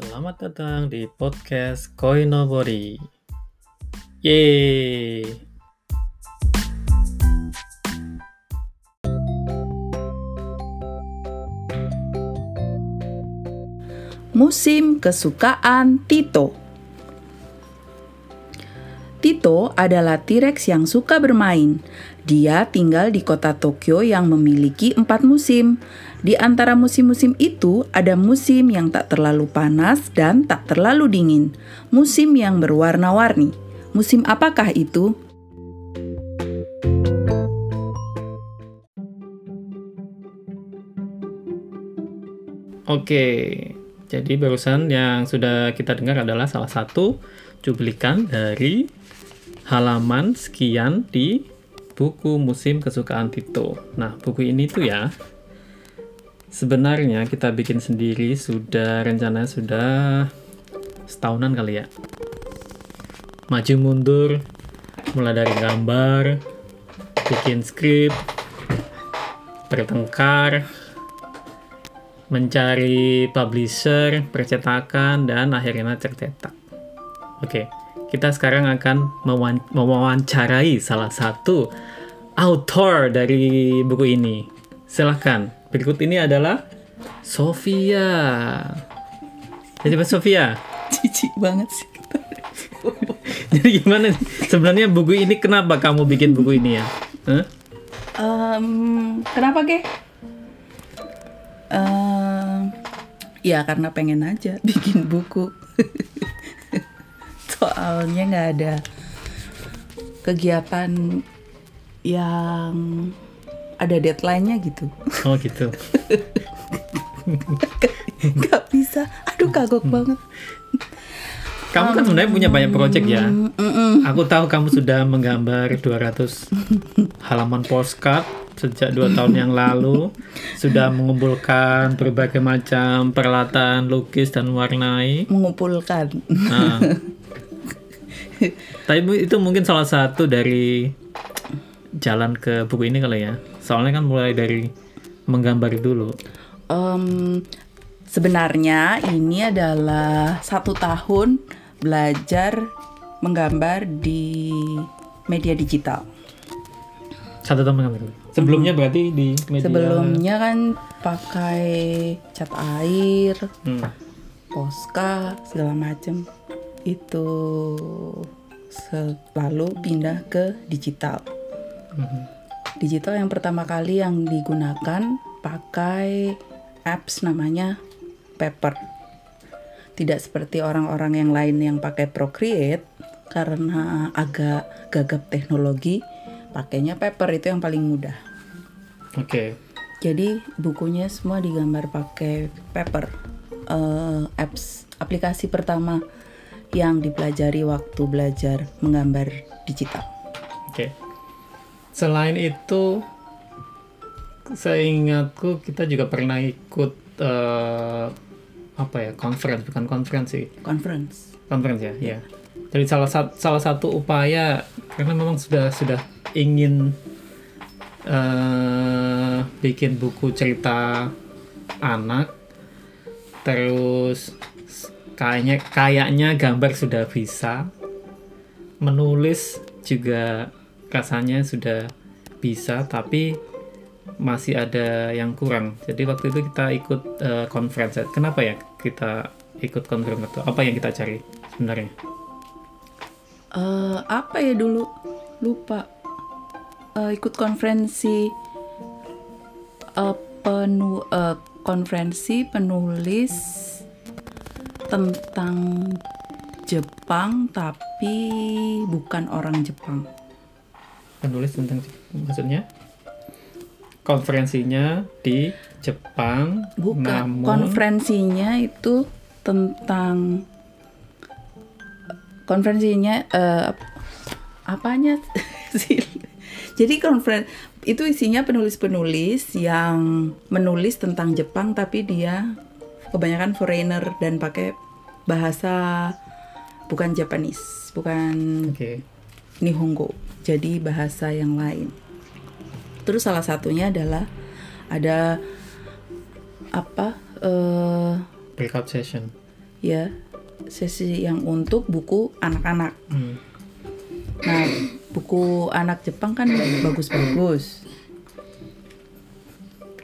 Selamat datang di podcast Koinobori. Yeay! Musim kesukaan Tito. Tito adalah T-Rex yang suka bermain. Dia tinggal di kota Tokyo yang memiliki empat musim. Di antara musim-musim itu, ada musim yang tak terlalu panas dan tak terlalu dingin. Musim yang berwarna-warni. Musim apakah itu? Oke, jadi barusan yang sudah kita dengar adalah salah satu cuplikan dari halaman sekian di buku musim kesukaan Tito. Nah, buku ini tuh ya, sebenarnya kita bikin sendiri sudah rencananya sudah setahunan kali ya. Maju mundur, mulai dari gambar, bikin skrip, bertengkar, mencari publisher, percetakan, dan akhirnya tercetak. Oke, kita sekarang akan mewawancarai salah satu author dari buku ini. Silahkan, berikut ini adalah Sofia. Jadi Mbak Sofia, Cici banget sih. jadi gimana nih? Sebenarnya buku ini kenapa kamu bikin buku ini ya? Hah? Em, kenapa, Ge? Em, ya karena pengen aja bikin buku. Soalnya nggak ada kegiatan yang ada deadline-nya gitu. Oh gitu. Nggak bisa. Aduh kagok banget. Kamu kan sebenarnya punya banyak project ya. Mm-mm. Aku tahu kamu sudah menggambar 200 halaman postcard sejak dua tahun yang lalu. Sudah mengumpulkan berbagai macam peralatan lukis dan warnai. Mengumpulkan. Nah. Tapi itu mungkin salah satu dari jalan ke buku ini kali ya. Soalnya kan mulai dari menggambar dulu. Em, sebenarnya ini adalah satu tahun belajar menggambar di media digital. Satu tahun menggambar. Sebelumnya berarti di media. Sebelumnya kan pakai cat air, Hmm. Posca, segala macem. Itu selalu pindah ke digital. Mhm. Digital yang pertama kali yang digunakan pakai apps namanya Paper. Tidak seperti orang-orang yang lain yang pakai Procreate karena agak gagap teknologi, pakainya Paper itu yang paling mudah. Oke. Jadi bukunya semua digambar pakai Paper. Eh, apps aplikasi pertama yang dipelajari waktu belajar menggambar digital. Oke. Selain itu, seingatku kita juga pernah ikut eh, apa ya conference bukan konferensi Conference. conference ya ya. Jadi salah satu salah satu upaya karena memang sudah sudah ingin eh, bikin buku cerita anak, terus kayaknya kayaknya gambar sudah bisa, menulis juga rasanya sudah bisa tapi masih ada yang kurang. Jadi waktu itu kita ikut eh, conference. Kenapa ya kita ikut conference atau apa yang kita cari sebenarnya? Eh apa ya dulu? Lupa. Eh, ikut konferensi eh, penu eh, konferensi penulis tentang Jepang tapi bukan orang Jepang penulis tentang maksudnya? Konferensinya di Jepang bukan namun konferensinya itu tentang konferensinya eh, apanya sih? Jadi konferen itu isinya penulis-penulis yang menulis tentang Jepang tapi dia kebanyakan foreigner dan pakai bahasa bukan Japanese bukan oke. Nihongo jadi bahasa yang lain terus salah satunya adalah ada apa eh breakout session ya sesi yang untuk buku anak-anak. Hmm. Nah, buku anak Jepang kan bagus-bagus.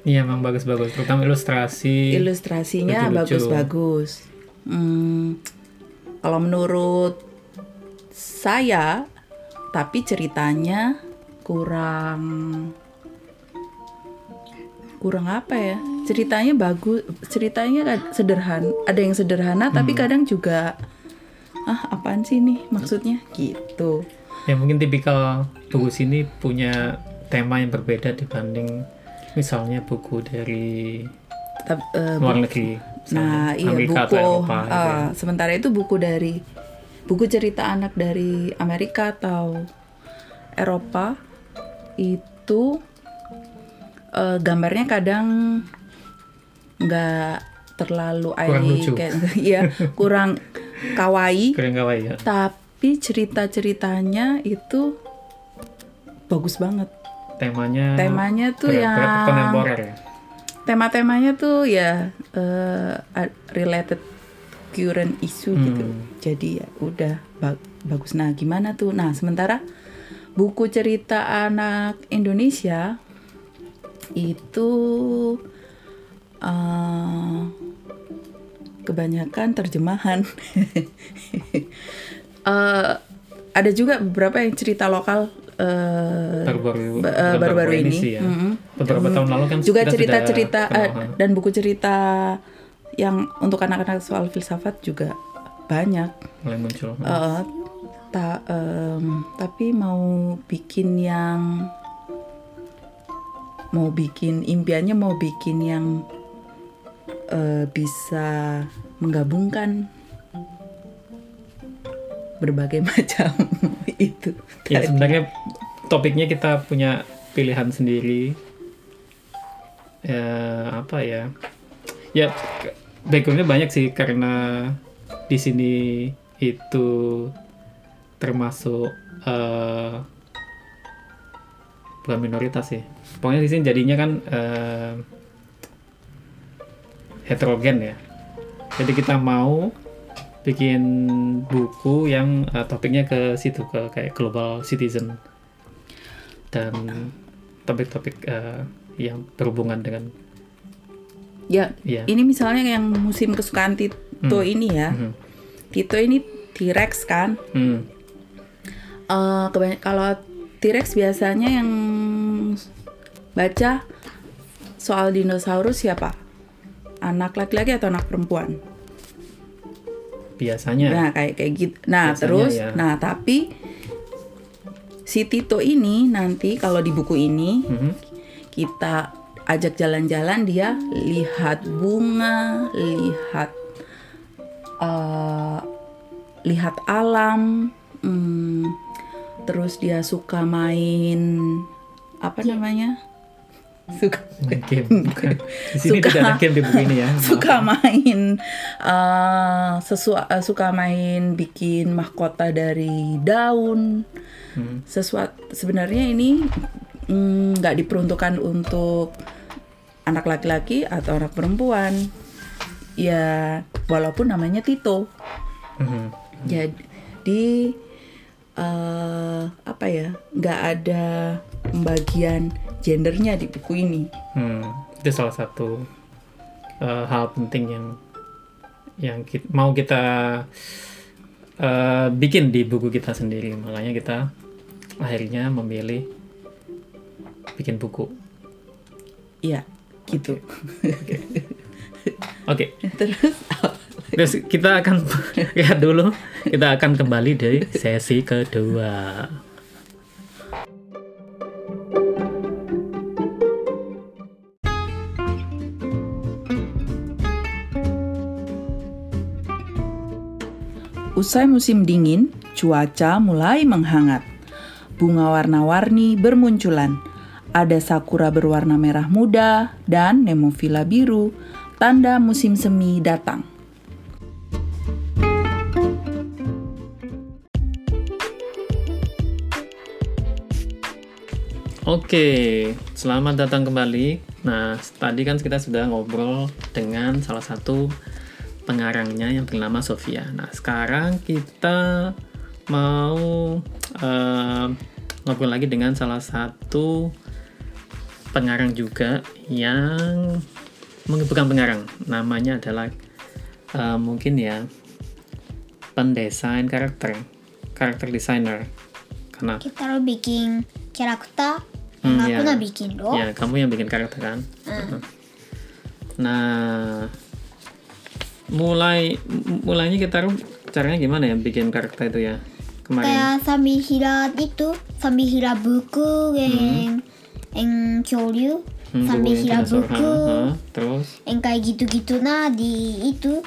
Iya emang bagus-bagus, terutama ilustrasi. Ilustrasinya bagus-bagus. Hmm, kalau menurut saya, tapi ceritanya kurang kurang apa ya? Ceritanya bagus, ceritanya sederhana. Ada yang sederhana, tapi Hmm. kadang juga ah apaan sih nih maksudnya gitu. Ya mungkin tipikal buku sini punya tema yang berbeda dibanding misalnya buku dari Tap- eh, luar negeri. Nah, iya Amerika buku. atau Eropa. gitu ah, sementara itu buku dari buku cerita anak dari Amerika atau Eropa itu eh, gambarnya kadang nggak terlalu Kurang kayak iya kurang kawaii, Keren kawaii ya. tapi cerita-ceritanya itu bagus banget. Temanya Temanya tuh yang kontemporer ya. tema-temanya tuh ya a- related current issue gitu Hmm. jadi ya udah ba- bagus nah gimana tuh nah sementara buku cerita anak Indonesia itu eh, kebanyakan terjemahan Eh, ada juga beberapa yang cerita lokal eh, Baru-baru ba- baru-baru ini, sih ya. Mm-mm. Beberapa tahun lalu kan juga cerita-cerita kenal, ha. dan buku cerita yang untuk anak-anak soal filsafat juga banyak mulai muncul. Eh, ta- em, tapi mau bikin yang mau bikin impiannya mau bikin yang eh, bisa menggabungkan berbagai macam itu Ya sebenarnya topiknya kita punya pilihan sendiri. Ya apa ya? Ya backgroundnya banyak sih karena di sini itu termasuk eh, bukan minoritas sih. Pokoknya di sini jadinya kan eh, heterogen ya. Jadi kita mau bikin buku yang eh, topiknya ke situ ke kayak global citizen dan topik-topik eh, yang berhubungan dengan ya ya ini misalnya yang musim kesukaan Tito ini ya Mhm. Tito ini T-Rex kan hmm, kebany- kalau T-Rex biasanya yang baca soal dinosaurus siapa? Anak laki-laki atau anak perempuan? biasanya Nah, kayak kayak gitu. Nah, Biasanya terus ya. nah tapi si Tito ini nanti kalau di buku ini Mhm. kita ajak jalan-jalan dia lihat bunga, lihat eh, lihat alam, hmm, terus dia suka main apa namanya? Suka main game. di sini Suka- tidak ada game di buku ini ya. suka main eh, sesua- eh, suka main bikin mahkota dari daun. Hmm. sesuatu sebenarnya ini mm, nggak diperuntukkan untuk anak laki-laki atau anak perempuan. Ya walaupun namanya Tito. Mhm. jadi eh, apa ya nggak ada pembagian gendernya di buku ini. Hmm, itu salah satu eh, hal penting yang yang ki- mau kita eh, bikin di buku kita sendiri. Makanya kita akhirnya memilih bikin buku. Ya gitu. Oke. Terus terus kita akan lihat dulu. Kita akan kembali dari sesi kedua. Usai musim dingin, cuaca mulai menghangat. Bunga warna-warni bermunculan. Ada sakura berwarna merah muda dan nemophila biru, tanda musim semi datang. Oke, selamat datang kembali. Nah, tadi kan kita sudah ngobrol dengan salah satu pengarangnya yang bernama Sofia. Nah, sekarang kita mau eh, ngobrol lagi dengan salah satu pengarang juga yang bukan pengarang, namanya adalah eh, mungkin ya pendesain karakter, karakter designer. Karena kita lo bikin karakter Hmm, aku ya. na bikin lo ya kamu yang bikin karakter kan. Hmm. Nah, mulai mulainya kita caranya gimana ya bikin karakter itu ya kemarin? kayak sambil hira itu sambil hira buku yang yang kyoryu Hmm, sambil bukunya hira dinosaur. buku Ha, ha. Terus yang kayak gitu-gitu nah di itu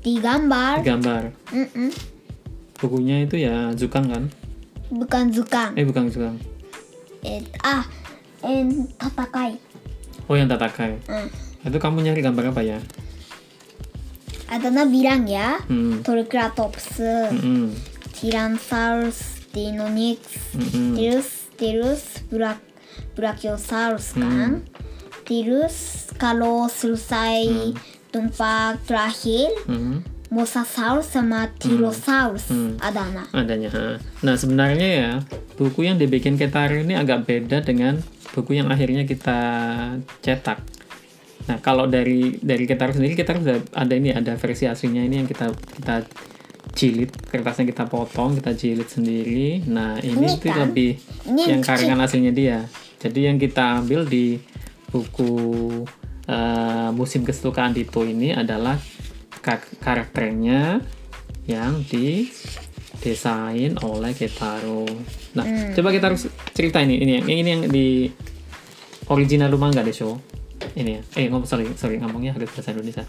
digambar gambar. Mm-mm. Bukunya itu ya Zukang kan? bukan zukang Eh bukan Zukang. eh, ah en tatakai Oh yang Tatakai. Hmm. Itu kamu nyari gambar apa ya? Adana bilang ya Hmm. Triceratops Mm-mm. Tyrannosaurus Deinonyx Mm-mm. terus terus Brachiosaurus kan terus kalau selesai tempat terakhir Mm-mm. Mosasaurus sama Tyrannosaurus Hmm. adana adanya. ha. Nah sebenarnya ya buku yang dibikin Ketaru ini agak beda dengan buku yang akhirnya kita cetak. Nah kalau dari dari Ketaru sendiri kita sudah ada ini ada versi aslinya ini yang kita kita jilid kertasnya kita potong kita jilid sendiri. Nah ini Ini tuh kan, lebih ini yang yang karangan aslinya dia. Jadi yang kita ambil di buku eh, musim kesukaan Dito ini adalah kar- karakternya yang didesain oleh Ketaro. Nah, coba kita harus cerita ini, ini yang ini yang di original rumah nggak deh show. Ini ya, eh ngomong sorry sorry ngomongnya harus bahasa Indonesia.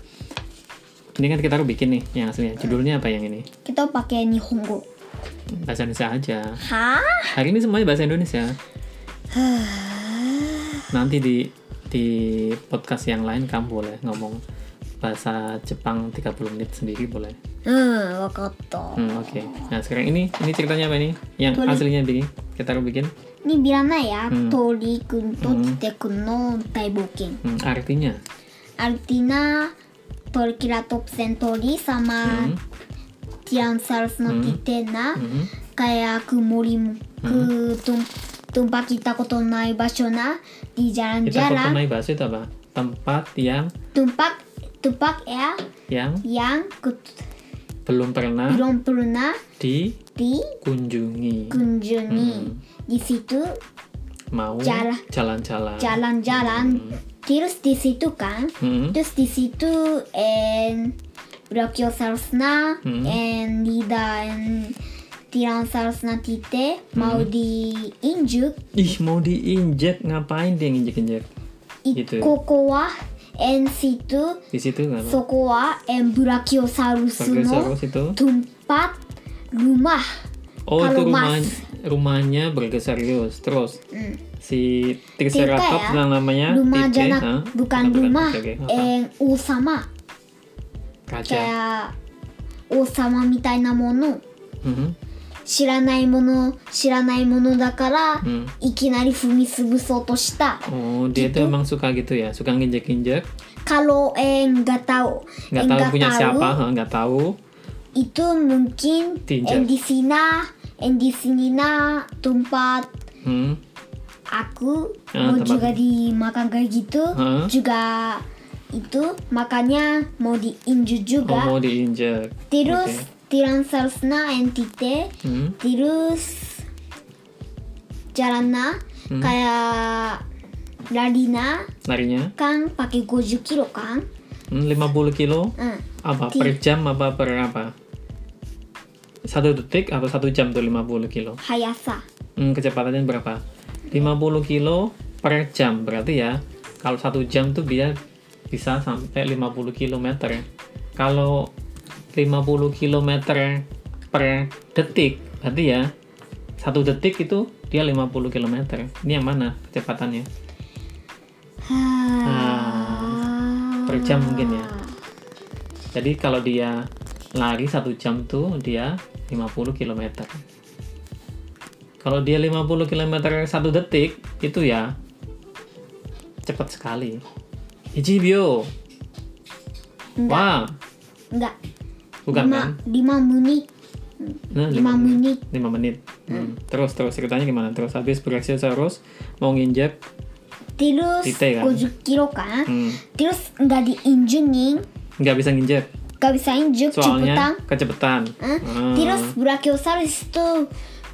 Ini kan kita harus bikin nih yang aslinya. Judulnya apa yang ini? kita pakai Nihongo Bahasa Indonesia aja. hah Hari ini semuanya bahasa Indonesia. Nanti di di podcast yang lain kamu boleh ngomong bahasa Jepang 30 menit sendiri boleh. Hmm, wakoto. Hmm, oke. Okay. Nah, sekarang ini ini ceritanya apa ini? Yang Tori. aslinya bikin kita harus bikin. Ini bilangnya ya, hmm. Tori kun to hmm. Chitekun no Hmm, artinya? Artinya Torkiratopsen Tori sama hmm. Tiansarus no hmm. Titena hmm. kayak Kumori hmm tempat kita koto nai basho na di kita jalan-jalan naik bahasa itu apa? Tempat yang tempat tempat ya yang yang ke, belum pernah belum pernah dikunjungi. dikunjungi di situ Mau Jalan. jalan-jalan. jalan-jalan terus di situ kan Hmm, terus di situ and Brachiosaurus na Hmm. and Lida and Tyrannosaurusnya mau hmm. mau diinjek Ih, mau diinjek ngapain dia nginjek-injek? Gitu. Kokoa en situ. Di situ ngapain? Sokoa en Brachiosaurus itu. Tempat rumah. Oh, Kalau itu rumah, rumahnya bergeser Terus hmm. si Triceratops ya, namanya rumah tite, jana, bukan rumah en usama. Kaca. Kayak usama mitai na mono. Mm-hmm. 知らないもの知らないものだから、 Hmm. いきなり踏み潰そうとした Oh, dia itu emang suka gitu ya, suka nginjek-injek, kalau eh nggak tahu nggak eh, tahu punya tahu, siapa, hah, nggak tahu. itu mungkin Diinjak. eh, di sini eh, di sini na tempat Hmm. aku Ah, mau tempat- juga dimakan kayak gitu Hah? juga itu makanya mau diinjak Oh, juga mau diinjek. terus Oke. Tyrannosaurus na entite Hmm. terus jalan na Hmm. kayak lari na Larinya kan pakai 50 kilo kan hmm, 50 kilo. hmm. Apa per jam apa per apa? Satu detik atau satu jam tuh 50 kilo. hayasa Hmm, kecepatannya berapa? 50 kilo per jam berarti ya. Kalau satu jam tuh dia bisa sampai 50 km. Kalau 50 km per detik, berarti ya satu detik itu dia 50 km. Ini yang mana kecepatannya? per jam mungkin ya. Jadi kalau dia lari satu jam tuh dia 50 km. Kalau dia 50 km satu detik itu ya cepat sekali. Ichibyo. Enggak. Wah, enggak Bukan lima, kan? lima menit Nah, lima menit 5 menit. Hmm. Terus terus ceritanya gimana? Terus habis Brachiosaurus mau nginjek terus Titik kan? 50 kilo kan hmm, terus nggak diinjungin nggak bisa nginjek nggak bisa injuk cepetan soalnya kecepatan. Hah? Ah. terus Brachiosaurus itu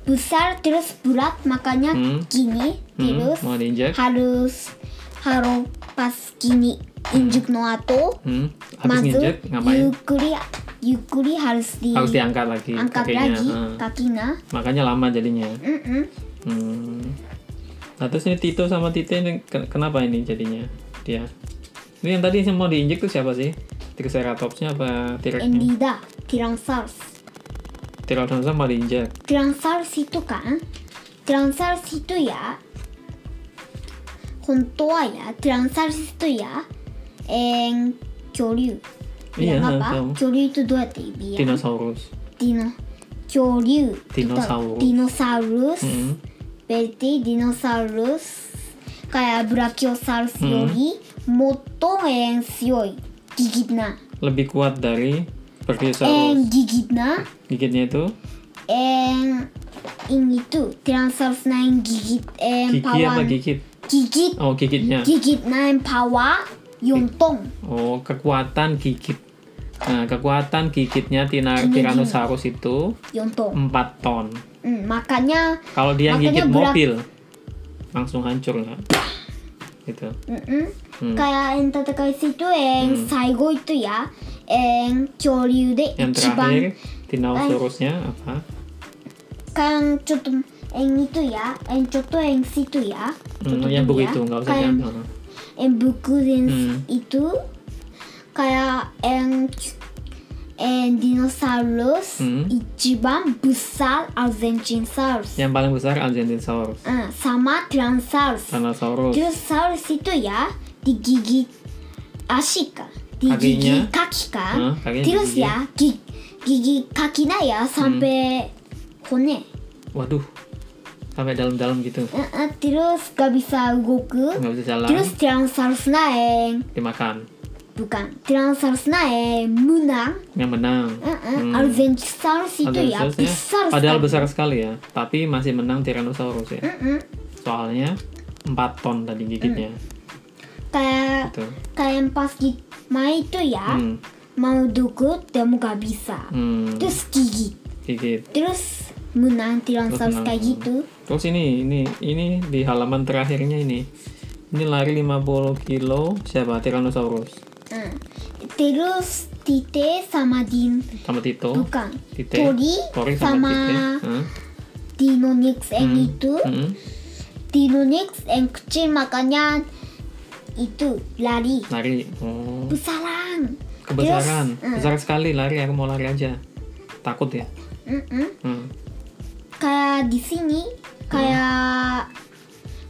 besar terus berat makanya Hmm. gini Hmm, terus mau diinjek. harus harus pas gini injuk no ato Hmm, habis mazu nginjek ngapain? yukuri yukuri harus di Harus diangkat lagi angkat kakinya. lagi Ah. kakinya Makanya lama jadinya. Mm-mm. Hmm. Nah terus ini Tito sama Tite ini ke- kenapa ini jadinya dia? Ini yang tadi yang mau diinjek tuh siapa sih? Triceratopsnya apa T-Rexnya? Endida Tyrannosaurus Tyrannosaurus mau diinjek. Tyrannosaurus itu kan Tyrannosaurus itu ya 本当はや Tyrannosaurus itu ya eh, 恐竜 Iya, Bilang apa? tahu. 恐竜itu dua bilang Dinosaurus. Dino 恐竜 Dinosaurus. Dinosaurus Hmm. berarti dinosaurus kayak Brachiosaurus Hmm. yori moto yang sioi gigitna Lebih kuat dari yang Brachiosaurus. gigitna Gigitnya itu yang ini tuh Tyrannosaurus na yang gigit yang gigi power apa gigit? gigit Oh gigitnya. gigitna yang power Yuntung. Oh, kekuatan gigit. Nah, kekuatan gigitnya tina, Tyrannosaurus itu empat 4 ton. Hmm, makanya kalau dia makanya gigit mobil langsung hancur kan. Gitu. Mm -mm. Hmm. Kayak yang tadi itu yang hmm. Saigo itu ya, yang Choryu de yang terakhir Tyrannosaurusnya apa? Kan cukup yang itu ya, yang cutu yang situ ya. Hmm, yang begitu ya. nggak usah diambil yang buku yang Hmm. itu kayak yang yang dinosaurus Hmm. ichiban besar Argentinosaurus Yang paling besar Argentinosaurus. Ah, sama Tyrannosaurus Tyrannosaurus. Tyrannosaurus itu ya digigit asik kan digigit Kakinya? kaki kan kakinya terus digigit? ya gi- gigit kakinya ya sampai hone Waduh. Sampai dalam-dalam gitu. Eh, eh, terus gak bisa goku Nggak bisa jalan. terus Tyrannosaurus naeng Dimakan. bukan Tyrannosaurus naeng menang Yang menang. Eh, eh, Hmm. Itu ya Argentinosaurusnya besar padahal sekali. besar sekali ya. Tapi masih menang Tyrannosaurus ya. Eh, eh, Soalnya 4 ton tadi gigitnya. kayak Gitu. kayak yang pas di main itu ya Hmm. mau dukut demu gak bisa Hmm. terus gigit Gigit. terus menang. kayak gitu Terus ini ini ini di halaman terakhirnya ini. Ini lari 50 kilo siapa? Tyrannosaurus. Hmm. terus Tite sama Din Sama Tito. bukan Tite. Tori Tori sama, sama Tite. Hah? Deinonyx yang itu Hmm. Deinonyx yang kecil makanya itu lari Lari. Oh. besaran Kebesaran. Terus, eh. Besar sekali lari. Aku mau lari aja. Takut ya. Mm-mm. Hmm kayak di sini kayak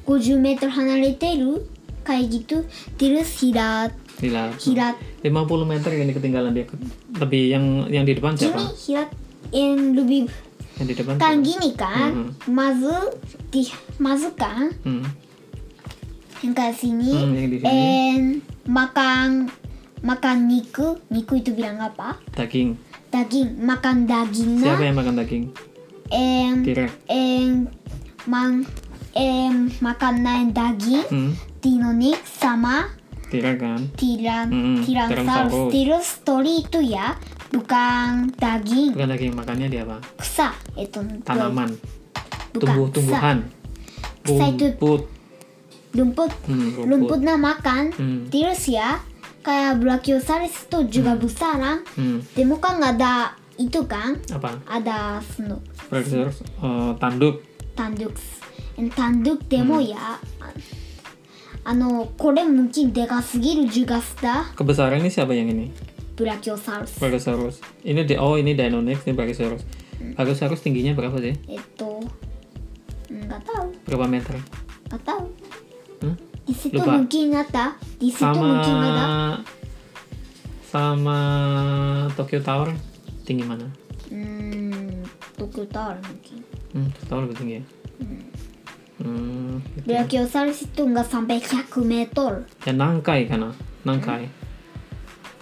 50 meter 離れてる kayak gitu terus hirat Gila. hirat 50 meter ini ketinggalan dia. Lebih yang yang di depan siapa? gini hirat yang lebih Yang di depan. kan siapa? gini kan mazu di mazu kan Hmm. yang kayak sini Hmm, yang di sini. and makan makan niku niku itu bilang apa Daging. daging makan dagingnya Siapa yang makan daging? T-Rex. and mang and makanan daging Hmm. Deinonyx sama kan? Tiran Mm-mm, Tyrannosaurus Tyrannosaurus. terus tori itu ya bukan daging Bukan daging makannya dia apa? kusa itu Tanaman. bukan Tumbuh-tumbuhan. Kusa itu Rumput. rumput Hmm, rumput. rumputnya makan Hmm. terus ya kayak Brachiosaurus itu juga besar kan Hmm. demo kan nggak ada itu kan Apa? ada snow Brachiosaurus eh, tanduk. tanduk And tanduk demo Hmm. ya あのこれ mungkin でかすぎるjuga sudah Kebesaran ini siapa yang ini? Brachiosaurus Brachiosaurus. Ini di oh ini Deinonyx, ini Brachiosaurus. Brachiosaurus tingginya berapa sih? えっと nggak tahu Berapa meter? nggak tahu Hmm? di situ Lupa. mungkin ada di situ Sama mungkin ada sama Tokyo Tower tinggi mana? hmm Tokyo Tower mungkin Hmm, Tokyo Tower lebih tinggi ya. Hmm, gitu. Brachiosaurus itu nggak sampai 100 meter Ya nangkai kana, nangkai.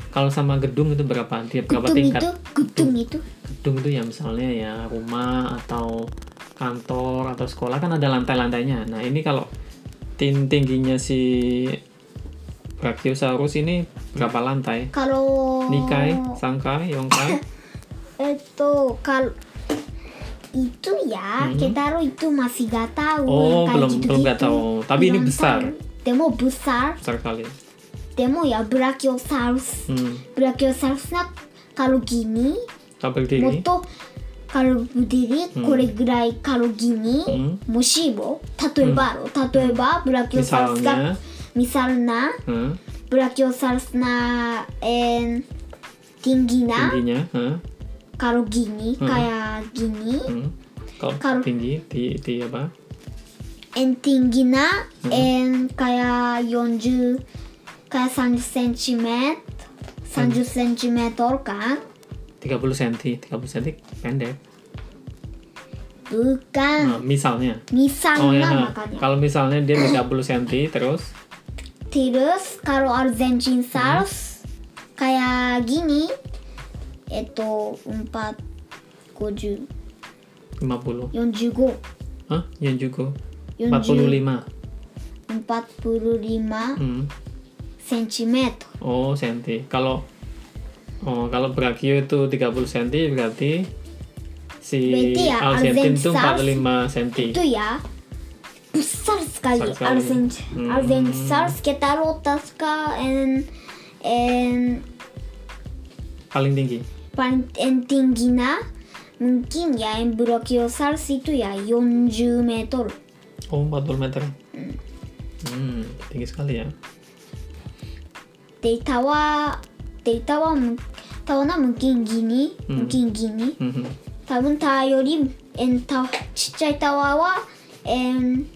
kalau sama gedung itu berapa? Berapa gedung tingkat? itu gedung itu Gedung itu ya misalnya ya rumah atau kantor atau sekolah kan ada lantai-lantainya. Nah ini kalau tin tingginya si Brachiosaurus ini berapa lantai? kalau Nikai, Sangkai, Yongkai? itu kalau itu ya hmm. kita itu masih gak tahu. Oh belum gitu belum gak tahu. Tapi ini besar. Demo besar. Besar kali demo ya brachiosaurus. Hmm. brachiosaurusnya kalau gini Moto kalau berdiri hmm. kore gerai kalau gini hmm. moshibo tatoeba hmm. tatoeba hmm. brachiosaurus ga misalnya? Hmm. brachiosaurus na eh, tinggi tingginya huh? kalau gini hmm. kayak gini hmm. kalau tinggi di, di apa en tinggi na hmm. kayak 40 kayak 30 cm 30 hmm. kan 30 cm 30 cm pendek bukan nah, misalnya misalnya oh, ya, makanya kalau misalnya dia 30 cm terus terus kalau Argentin sals hmm. kayak gini itu 4 50 50. 45 Hah? Yang juga 40 45. 45 Hmm. cm Oh, senti. Kalau Oh, kalau Brachio itu 30 cm berarti si Berarti ya, Argentin itu Argentinosaurus 45 cm. itu ya besar sekali Besar sekali. Argent Hmm. Rotas ka and and Paling tinggi paling and tingginya mungkin ya yang Brachiosaurus itu ya 40 meter Oh, 40 meter. Hmm, tinggi sekali ya. でタワーでタワーもタワーなムキンギニうんムキンギニ Mhm. 多分タワーよりえんタちっちゃいタワーはえん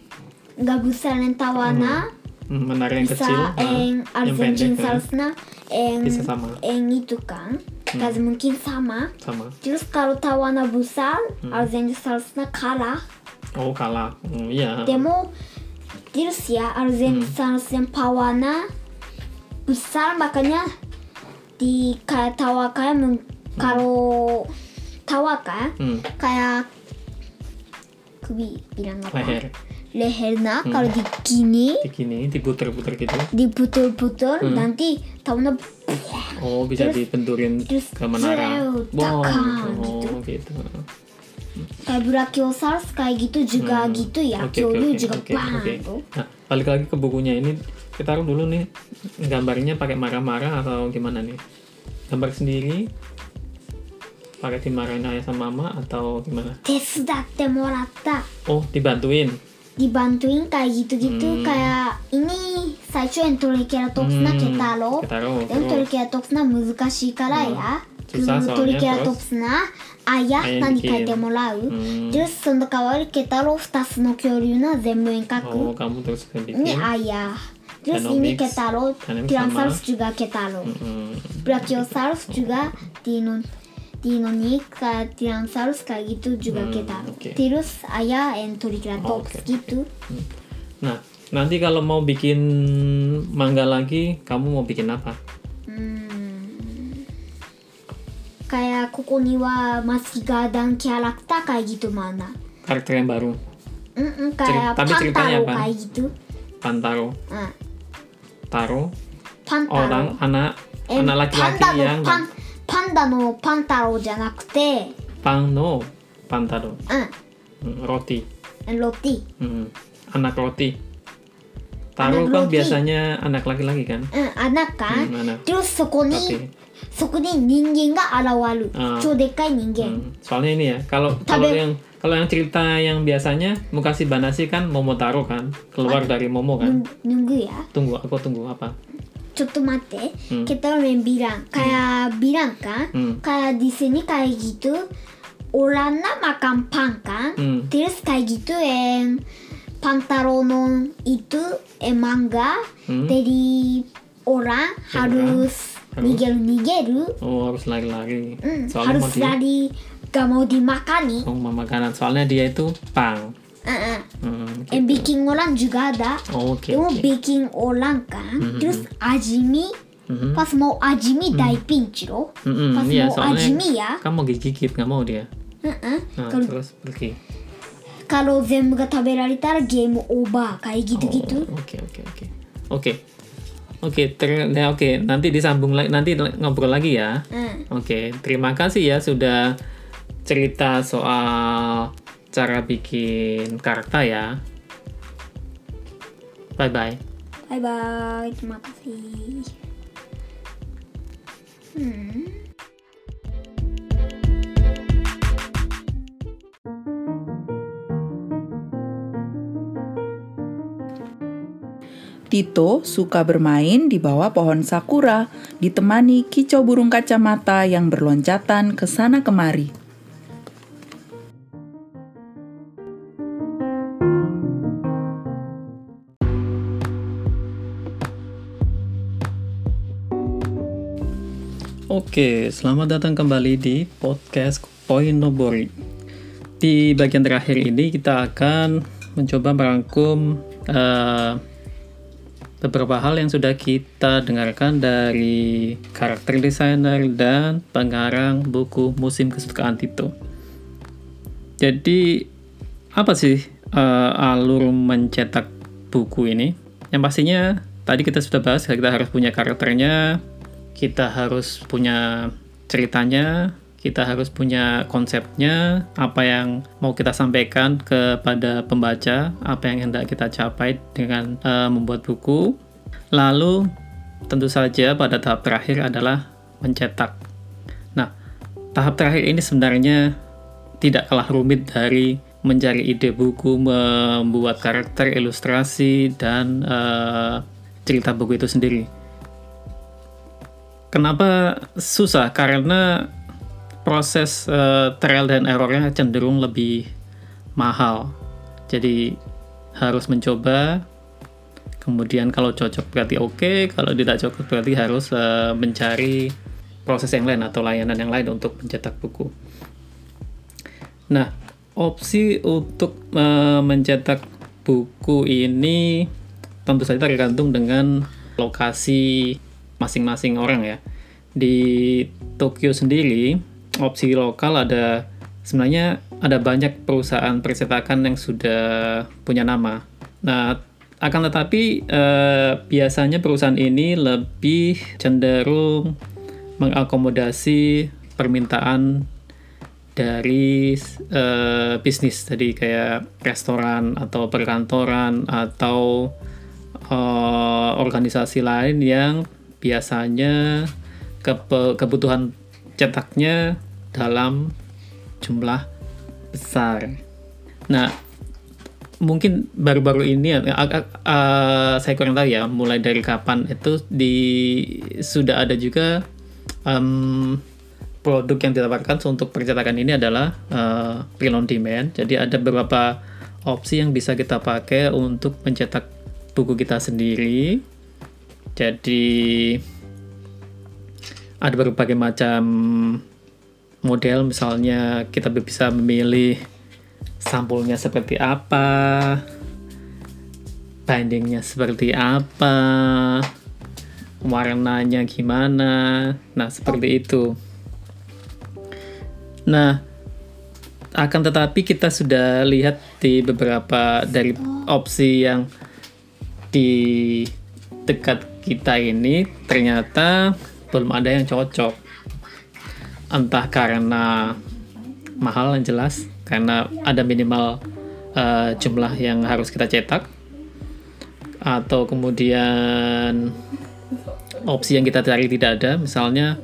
がぶされんタワーな Hmm, Menara yang kecil, bisa nah, en yang pendek, Argentine nah, Saurus na en bisa sama, en itu kan Gak mungkin sama sama. terus kalau tawa na besar Argentine Saurus na kalah Oh, kalah. Hmm, iya. Demo terus ya Argentinosaurus yang pawana besar makanya di kayak tawa kayak meng- kalau tawa kan Hmm, kayak kubi bilang apa leher. lehernya kalau di gini Begini, diputer-puter gitu. diputar-putar Hmm. nanti tawanya oh bisa terus, dibenturin terus ke menara Wow. Oh, kan, gitu. gitu. oh, gitu. Kayak Brachiosaurus kayak gitu juga hmm. gitu ya, okay, Kyolu okay, okay, juga okay, bang. Okay. Nah, balik lagi ke bukunya ini, kita taruh dulu nih gambarnya pakai marah-marah atau gimana nih? Gambar sendiri, pakai dimarahin ayah sama mama atau gimana? Tesudatte moratta. Oh, dibantuin dibantuin kayak gitu-gitu Hmm. kayak ini最初 Entotriceratops na Hmm, Ketaro Ketaro, dan terus. Entotriceratops na 難しいからやsusah soalnya, Entotriceratops na ayah Ayah 何 bikin. 書いてもらう Hmm. terus その代わり Ketaro 2つの恐竜の全部遠 Oh, 隔 kamu terus bikin. ini ayah terus Dynamics. ini Ketaro Dynamics Tyrannosaurus sama. juga Ketaro Hmm. Brachiosaurus juga Dino di dinonik kayak Tyrannosaurus kayak gitu juga hmm, kita. okay. terus ayah yang Triceratops oh, okay, gitu. Okay. nah nanti kalau mau bikin mangga lagi kamu mau bikin apa? Hmm, kayak Kokoniwa masih gadang karakter kayak gitu mana? Karakter yang baru. Mm -mm, kayak Cerit tapi ceritanya apa? kayak gitu. Pantaro. Uh. Taro. Pantaro. Orang anak anak laki-laki yang pantaro. パンパンダのパンタロウじゃなくて、 Pano. Pantaro. う Hmm, Roti. ん、ロティ。 Hmm, Anak roti. Taro Anak kan roti. biasanya anak laki-laki kan? うん、穴か、 Hmm, anak terus そこに roti. そこに人間が現る。あー超でっかい人間。 Hmm, Soalnya ini ya, kalau kalau Tapi- yang kalau yang cerita yang biasanya Mukasi Banasi kan Momotaro kan keluar dari Momo kan. ぬぬぐや。 Tunggu, aku tunggu apa? ちょっと待って。うん Kita main bilang. Kayak bilang kan. Hmm. Kayak di sini kayak gitu. Orangnya makan pan kan. Hmm. Terus kayak gitu yang Pantaro no itu eh, manga Hmm. dari orang harus Harus. nigeru-nigeru. Oh harus lari-lari. Hmm, Soalnya mau harus di lari gak mau dimakani. oh, mau makanan. Soalnya dia itu pang. Uh-uh. Hmm, Eh, gitu. bikin orang juga ada. Oh, Dia mau oke. bikin orang kan. Mhm. Terus Ajimi Mhm. pas mau ajimi dai pinch loh. Mm-mm, Pas iya, mau ajimi ya. kamu mau gigit nggak mau dia. Heeh. Nah, Kalau terus pergi. kalau zenbu ga taberarita game over kayak gitu-gitu. Oh, Oke oke oke oke oke ter- nah, oke nanti disambung lagi nanti ngobrol lagi ya. Hmm. Oke terima kasih ya sudah cerita soal cara bikin karakter ya. Bye bye. Bye bye. Terima kasih. Hmm. Tito suka bermain di bawah pohon sakura, ditemani kicau burung kacamata yang berloncatan ke sana kemari. Oke, selamat datang kembali di podcast Koinobori. Di bagian terakhir ini kita akan mencoba merangkum eh, beberapa hal yang sudah kita dengarkan dari karakter desainer dan pengarang buku Musim Kesukaan Tito. Jadi, apa sih eh, alur mencetak buku ini? Yang pastinya tadi kita sudah bahas kita harus punya karakternya, kita harus punya ceritanya, kita harus punya konsepnya, apa yang mau kita sampaikan kepada pembaca, apa yang hendak kita capai dengan eh, membuat buku. Lalu tentu saja pada tahap terakhir adalah mencetak. Nah, tahap terakhir ini sebenarnya tidak kalah rumit dari mencari ide buku, membuat karakter, ilustrasi, dan eh, cerita buku itu sendiri. Kenapa susah? Karena proses eh, trial dan errornya cenderung lebih mahal. Jadi harus mencoba. Kemudian kalau cocok berarti oke, kalau tidak cocok berarti harus eh, mencari proses yang lain atau layanan yang lain untuk mencetak buku. Nah, opsi untuk eh, mencetak buku ini tentu saja tergantung dengan lokasi masing-masing orang ya. Di Tokyo sendiri, opsi lokal ada sebenarnya ada banyak perusahaan percetakan yang sudah punya nama. Nah, akan tetapi eh, biasanya perusahaan ini lebih cenderung mengakomodasi permintaan dari eh, bisnis, tadi kayak restoran atau perkantoran atau eh, organisasi lain yang biasanya kebutuhan cetaknya dalam jumlah besar. Nah, mungkin baru-baru ini agak eh, saya kurang tahu ya, mulai dari kapan itu di sudah ada juga em, produk yang ditawarkan untuk percetakan ini adalah eh, print on demand. Jadi ada beberapa opsi yang bisa kita pakai untuk mencetak buku kita sendiri. Jadi ada berbagai macam model, misalnya kita bisa memilih sampulnya seperti apa, bindingnya seperti apa, warnanya gimana. Nah, seperti itu. Nah, akan tetapi kita sudah lihat di beberapa dari opsi yang di dekat kita ini ternyata belum ada yang cocok. Entah karena mahal yang jelas, karena ada minimal eh, jumlah yang harus kita cetak, atau kemudian opsi yang kita cari tidak ada. Misalnya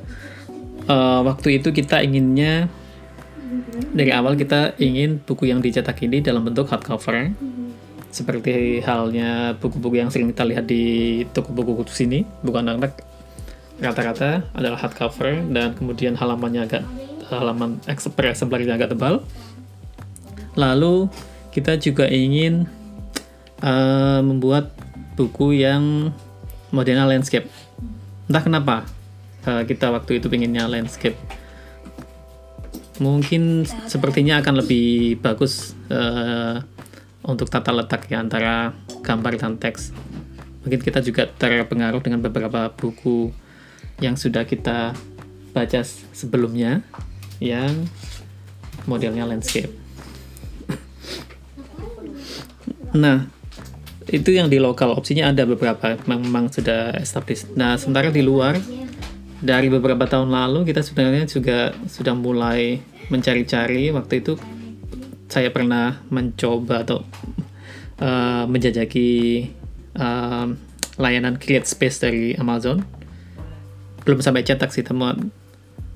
eh, waktu itu kita inginnya dari awal kita ingin buku yang dicetak ini dalam bentuk hardcover seperti halnya buku-buku yang sering kita lihat di toko buku khusus ini bukan anak rata-rata adalah hardcover dan kemudian halamannya agak halaman eksemplar eksemplarnya agak tebal. Lalu kita juga ingin eh, membuat buku yang modelnya landscape. Entah kenapa eh, kita waktu itu pengennya landscape. Mungkin sepertinya akan lebih bagus eh, untuk tata letak ya antara gambar dan teks. Mungkin kita juga terpengaruh dengan beberapa buku yang sudah kita baca sebelumnya yang modelnya landscape. Nah, itu yang di lokal opsinya ada beberapa memang sudah established. Nah, sementara di luar dari beberapa tahun lalu kita sebenarnya juga sudah mulai mencari-cari waktu itu saya pernah mencoba atau uh, menjajaki um, layanan create space dari Amazon. Belum sampai cetak sih teman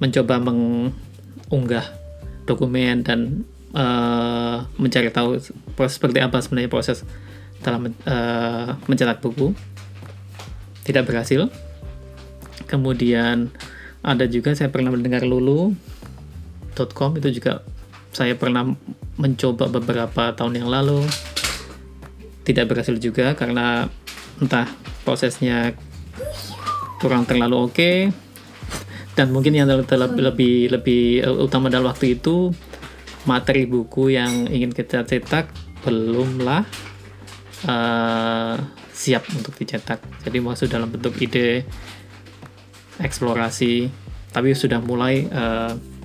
mencoba mengunggah dokumen dan uh, mencari tahu proses seperti apa sebenarnya proses dalam uh, mencetak buku. Tidak berhasil. Kemudian ada juga saya pernah mendengar lulu.com itu juga saya pernah mencoba beberapa tahun yang lalu. Tidak berhasil juga karena entah prosesnya kurang terlalu oke. Dan mungkin yang lebih lebih lebih utama dalam waktu itu materi buku yang ingin kita cetak belumlah uh, siap untuk dicetak. Jadi masuk dalam bentuk ide eksplorasi. Tapi sudah mulai uh,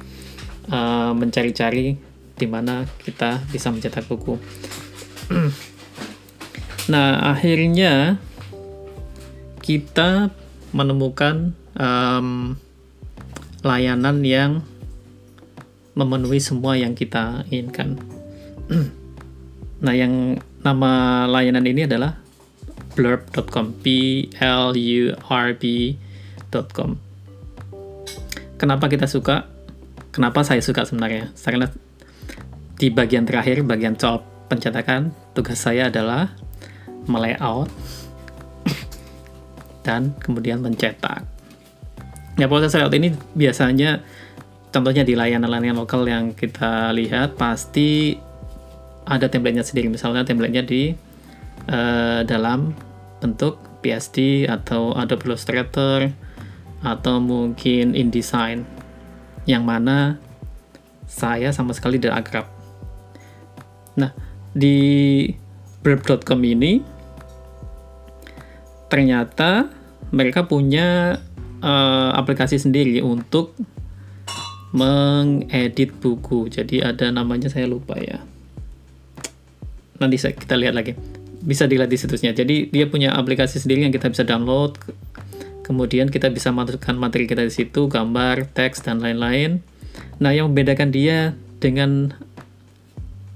uh, mencari-cari di mana kita bisa mencetak buku nah akhirnya kita menemukan um, layanan yang memenuhi semua yang kita inginkan. nah, yang nama layanan ini adalah blurb.com, p l u r b.com. Kenapa kita suka? Kenapa saya suka sebenarnya? Karena di bagian terakhir, bagian soal pencetakan, tugas saya adalah melayout dan kemudian mencetak. Ya proses layout ini biasanya contohnya di layanan-layanan lokal yang kita lihat pasti ada template-nya sendiri. Misalnya template-nya di uh, dalam bentuk PSD atau Adobe Illustrator atau mungkin InDesign yang mana saya sama sekali tidak akrab. Nah, di burp.com ini ternyata mereka punya uh, aplikasi sendiri untuk mengedit buku. Jadi ada namanya saya lupa ya. Nanti kita lihat lagi. Bisa dilihat di situsnya. Jadi dia punya aplikasi sendiri yang kita bisa download. Kemudian kita bisa masukkan materi kita di situ, gambar, teks dan lain-lain. Nah, yang membedakan dia dengan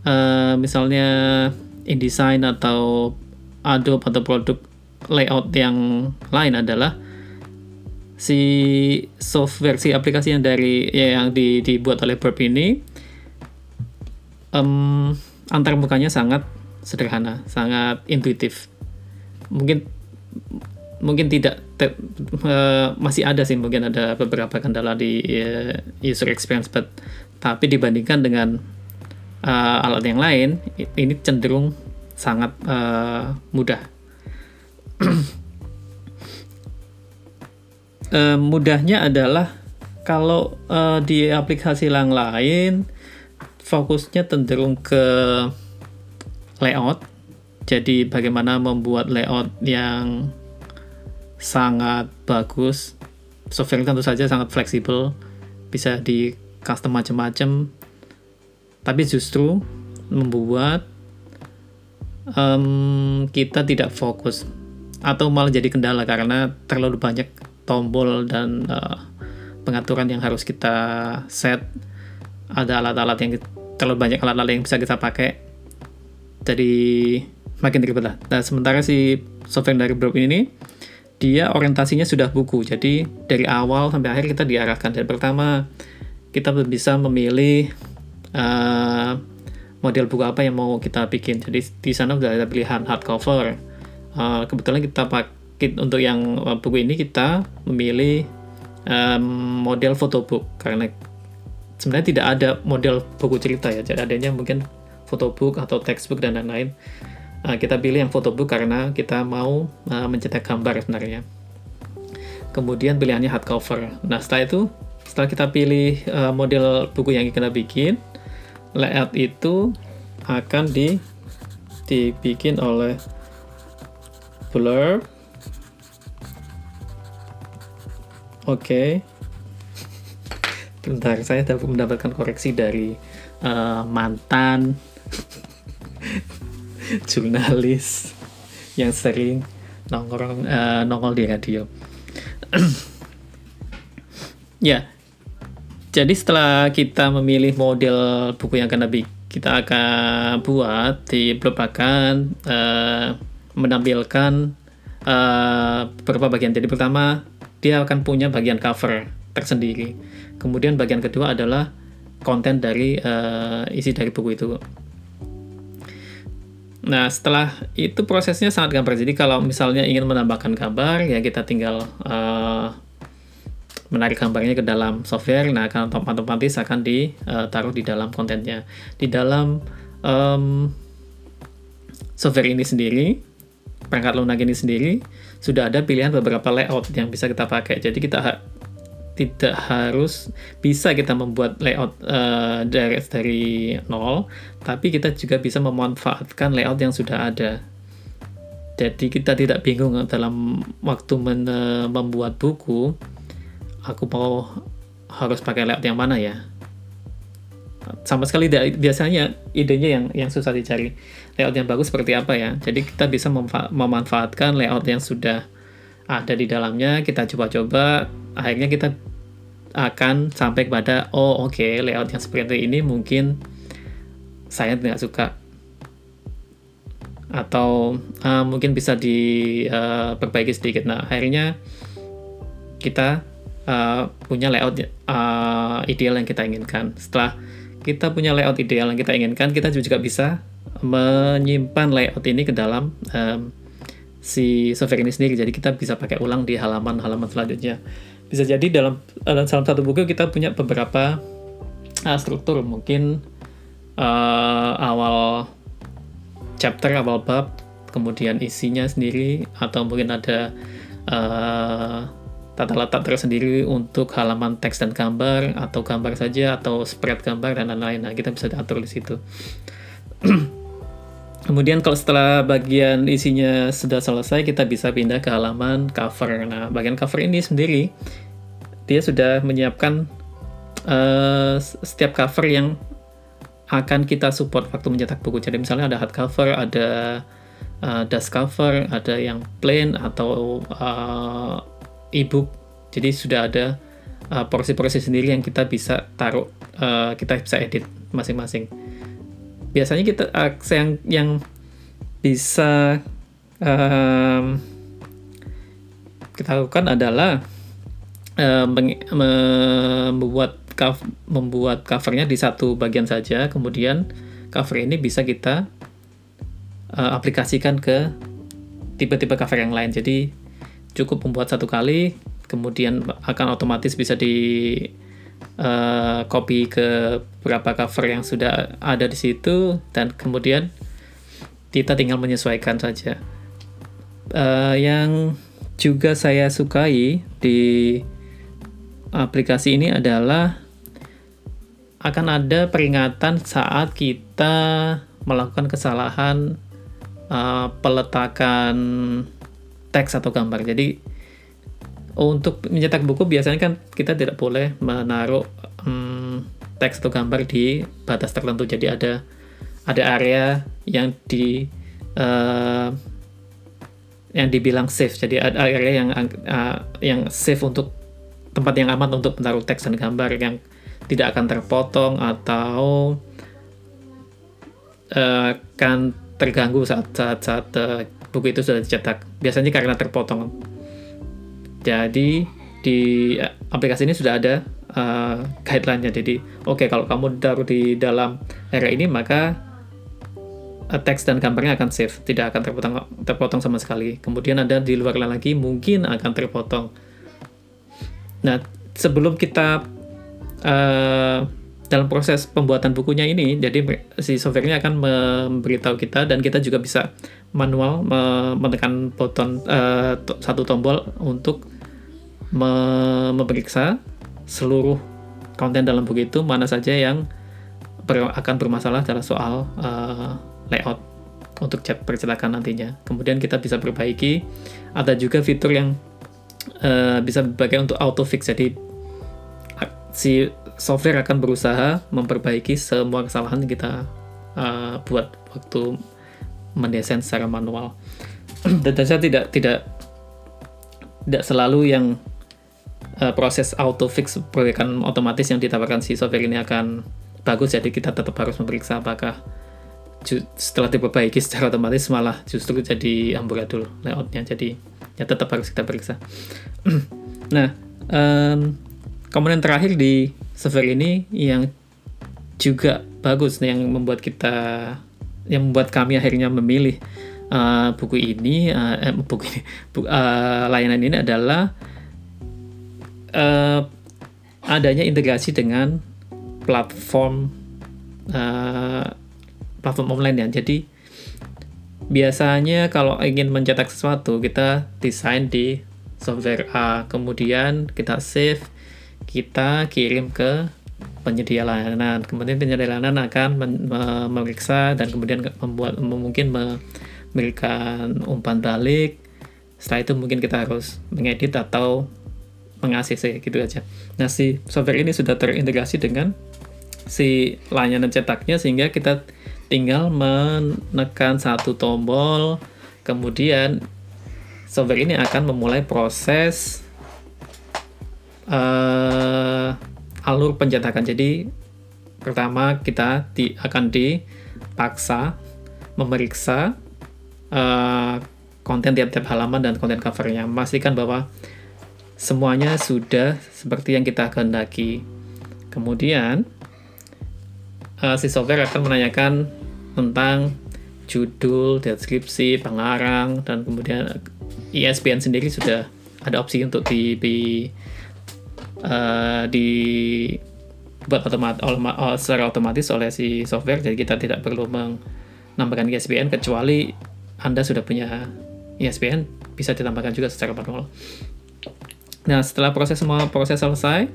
uh, misalnya InDesign atau Adobe atau produk layout yang lain adalah si software si aplikasi yang dari ya, yang di, dibuat oleh Burp ini um, antar mukanya sangat sederhana, sangat intuitif. Mungkin mungkin tidak te, uh, masih ada sih mungkin ada beberapa kendala di uh, user experience, but tapi dibandingkan dengan uh, alat yang lain ini cenderung sangat uh, mudah. uh, mudahnya adalah kalau uh, di aplikasi yang lain fokusnya cenderung ke layout. Jadi bagaimana membuat layout yang sangat bagus. Software tentu saja sangat fleksibel, bisa di custom macam-macam. Tapi justru membuat um, kita tidak fokus atau malah jadi kendala karena terlalu banyak tombol dan uh, pengaturan yang harus kita set ada alat-alat yang terlalu banyak alat-alat yang bisa kita pakai jadi makin ribet lah nah sementara si software dari Blob ini dia orientasinya sudah buku. Jadi dari awal sampai akhir kita diarahkan. Dan pertama kita bisa memilih uh, model buku apa yang mau kita bikin. Jadi di sana sudah ada pilihan hardcover. Uh, kebetulan kita pakai untuk yang buku ini kita memilih um, model photobook. Karena sebenarnya tidak ada model buku cerita ya. Jadi adanya mungkin photobook atau textbook dan lain-lain uh, kita pilih yang photobook karena kita mau uh, mencetak gambar sebenarnya. Kemudian pilihannya hardcover. Nah setelah itu setelah kita pilih uh, model buku yang kita bikin layout itu akan di dibikin oleh blur. Oke. Bentar, saya dapat mendapatkan koreksi dari eh, mantan jurnalis yang sering nongkrong eh, nongol di radio. ya. Jadi setelah kita memilih model buku yang akan kita akan buat di blog akan eh, menampilkan eh, beberapa bagian. Jadi pertama dia akan punya bagian cover tersendiri. Kemudian bagian kedua adalah konten dari eh, isi dari buku itu. Nah, setelah itu prosesnya sangat gampang. Jadi kalau misalnya ingin menambahkan gambar, ya kita tinggal eh, menarik gambarnya ke dalam software. Nah, akan otomatis akan ditaruh di dalam kontennya. Di dalam em, software ini sendiri, perangkat lunak ini sendiri, sudah ada pilihan beberapa layout yang bisa kita pakai. Jadi kita tidak harus bisa kita membuat layout eh, dari dari nol, tapi kita juga bisa memanfaatkan layout yang sudah ada. Jadi kita tidak bingung dalam waktu eh, membuat buku, aku mau harus pakai layout yang mana ya? Sama sekali tidak biasanya idenya yang yang susah dicari. Layout yang bagus seperti apa ya? Jadi kita bisa memanfaatkan layout yang sudah ada di dalamnya, kita coba-coba, akhirnya kita akan sampai kepada oh oke layout yang seperti ini mungkin saya tidak suka atau uh, mungkin bisa diperbaiki sedikit. Nah akhirnya kita uh, punya layout uh, ideal yang kita inginkan. Setelah kita punya layout ideal yang kita inginkan, kita juga bisa menyimpan layout ini ke dalam um, si software ini sendiri. Jadi kita bisa pakai ulang di halaman-halaman selanjutnya. Bisa jadi dalam dalam salah satu buku kita punya beberapa uh, struktur, mungkin uh, awal chapter, awal bab, kemudian isinya sendiri, atau mungkin ada uh, tata letak tersendiri untuk halaman teks dan gambar, atau gambar saja, atau spread gambar dan lain-lain. Nah, kita bisa atur di situ. Kemudian kalau setelah bagian isinya sudah selesai, kita bisa pindah ke halaman cover. Nah, bagian cover ini sendiri, dia sudah menyiapkan uh, setiap cover yang akan kita support waktu mencetak buku. Jadi misalnya ada hardcover, ada uh, dust cover, ada yang plain atau uh, ebook. Jadi sudah ada uh, porsi-porsi sendiri yang kita bisa taruh, uh, kita bisa edit masing-masing biasanya kita uh, yang yang bisa um, kita lakukan adalah um, membuat membuat covernya di satu bagian saja. Kemudian cover ini bisa kita uh, aplikasikan ke tipe-tipe cover yang lain. Jadi cukup membuat satu kali kemudian akan otomatis bisa di uh, copy ke beberapa cover yang sudah ada di situ dan kemudian kita tinggal menyesuaikan saja. Uh, yang juga saya sukai di aplikasi ini adalah akan ada peringatan saat kita melakukan kesalahan uh, peletakan teks atau gambar. Jadi untuk mencetak buku biasanya kan kita tidak boleh menaruh um, teks atau gambar di batas tertentu. Jadi ada ada area yang di uh, yang dibilang safe. Jadi ada area yang uh, yang safe untuk tempat yang aman untuk menaruh teks dan gambar yang tidak akan terpotong atau uh, akan terganggu saat saat, saat uh, buku itu sudah dicetak. Biasanya karena terpotong jadi di aplikasi ini sudah ada uh, guideline-nya. Jadi, oke okay, kalau kamu taruh di dalam area ini maka uh, teks dan gambarnya akan save, tidak akan terpotong terpotong sama sekali. Kemudian ada di luar lagi mungkin akan terpotong. Nah, sebelum kita uh, dalam proses pembuatan bukunya ini, jadi si softwarenya akan memberitahu kita dan kita juga bisa manual menekan button uh, satu tombol untuk memeriksa seluruh konten dalam buku itu mana saja yang ber akan bermasalah dalam soal uh, layout untuk chat percetakan nantinya. Kemudian kita bisa perbaiki. Ada juga fitur yang eh, bisa dipakai untuk auto fix. Jadi si software akan berusaha memperbaiki semua kesalahan yang kita eh, buat waktu mendesain secara manual. Dan saya tidak tidak tidak selalu yang eh, proses auto fix perbaikan otomatis yang ditawarkan si software ini akan bagus. Jadi kita tetap harus memeriksa apakah setelah diperbaiki secara otomatis malah justru jadi amburadul layoutnya jadi ya tetap harus kita periksa nah em, komponen terakhir di server ini yang juga bagus yang membuat kita yang membuat kami akhirnya memilih eh, buku ini eh, eh, buku ini bu- eh, layanan ini adalah eh, adanya integrasi dengan platform eh, platform online ya. Jadi biasanya kalau ingin mencetak sesuatu kita desain di software A, kemudian kita save, kita kirim ke penyedia layanan. Kemudian penyedia layanan akan memeriksa dan kemudian membuat mungkin memberikan umpan balik. Setelah itu mungkin kita harus mengedit atau meng-ACC gitu aja. Nah, si software ini sudah terintegrasi dengan si layanan cetaknya sehingga kita tinggal menekan satu tombol kemudian software ini akan memulai proses eh, alur pencetakan jadi pertama kita di, akan dipaksa memeriksa eh, konten tiap-tiap halaman dan konten covernya memastikan bahwa semuanya sudah seperti yang kita kehendaki kemudian uh, si software akan menanyakan tentang judul, deskripsi, pengarang, dan kemudian ISBN sendiri sudah ada opsi untuk di, di uh, di buat otomat, secara otomatis oleh si software, jadi kita tidak perlu menambahkan ISBN kecuali Anda sudah punya ISBN bisa ditambahkan juga secara manual. Nah, setelah proses semua proses selesai,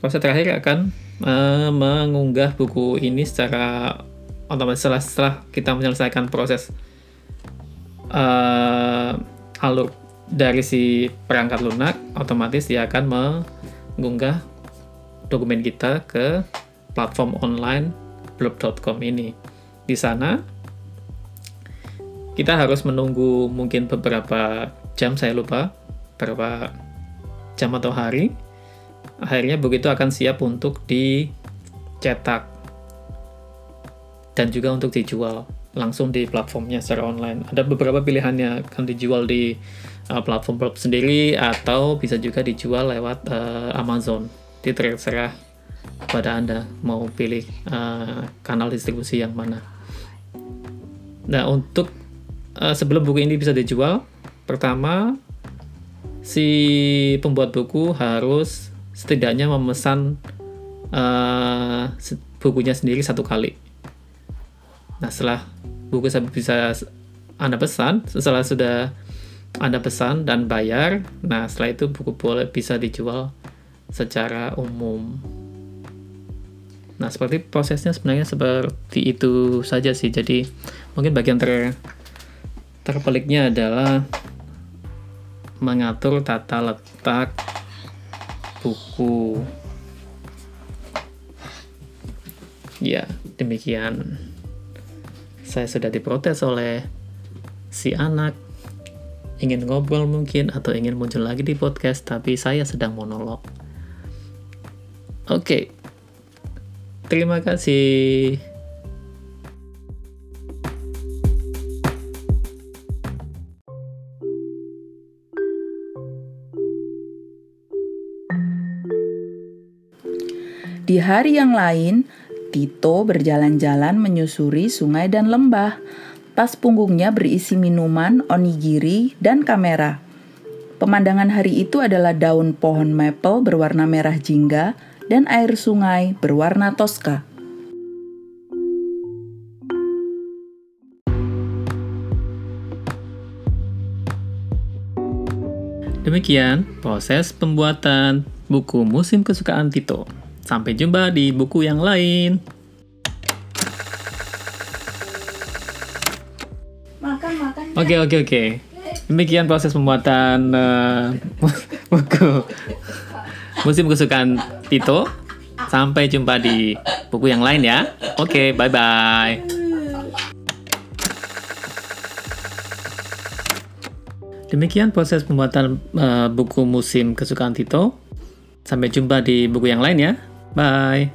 proses terakhir akan eh, mengunggah buku ini secara otomatis setelah, setelah kita menyelesaikan proses eh, alur dari si perangkat lunak otomatis dia akan mengunggah dokumen kita ke platform online blog.com ini. Di sana kita harus menunggu mungkin beberapa jam saya lupa berapa jam atau hari akhirnya begitu akan siap untuk dicetak dan juga untuk dijual langsung di platformnya secara online. Ada beberapa pilihannya akan dijual di uh, platform blog sendiri atau bisa juga dijual lewat uh, Amazon. Itu terserah kepada Anda mau pilih uh, kanal distribusi yang mana. Nah, untuk uh, sebelum buku ini bisa dijual, pertama si pembuat buku harus setidaknya memesan uh, bukunya sendiri satu kali. Nah, setelah buku saya bisa Anda pesan, setelah sudah Anda pesan dan bayar, nah setelah itu buku boleh bisa dijual secara umum. Nah, seperti prosesnya sebenarnya seperti itu saja sih. Jadi, mungkin bagian ter terpeliknya adalah mengatur tata letak buku. Ya, demikian. Saya sudah diprotes oleh si anak ingin ngobrol mungkin atau ingin muncul lagi di podcast tapi saya sedang monolog. Oke. Terima kasih. Hari yang lain, Tito berjalan-jalan menyusuri sungai dan lembah. Tas punggungnya berisi minuman, onigiri, dan kamera. Pemandangan hari itu adalah daun pohon maple berwarna merah jingga dan air sungai berwarna toska. Demikian proses pembuatan buku musim kesukaan Tito. Sampai jumpa di buku yang lain. Makan makan. Oke, oke, oke. Demikian proses pembuatan eh, buku musim kesukaan Tito. Sampai jumpa di buku yang lain ya. Oke, bye bye. Demikian proses pembuatan eh, buku musim kesukaan Tito. Sampai jumpa di buku yang lain ya. Bye.